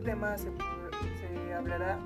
tema se, se hablará.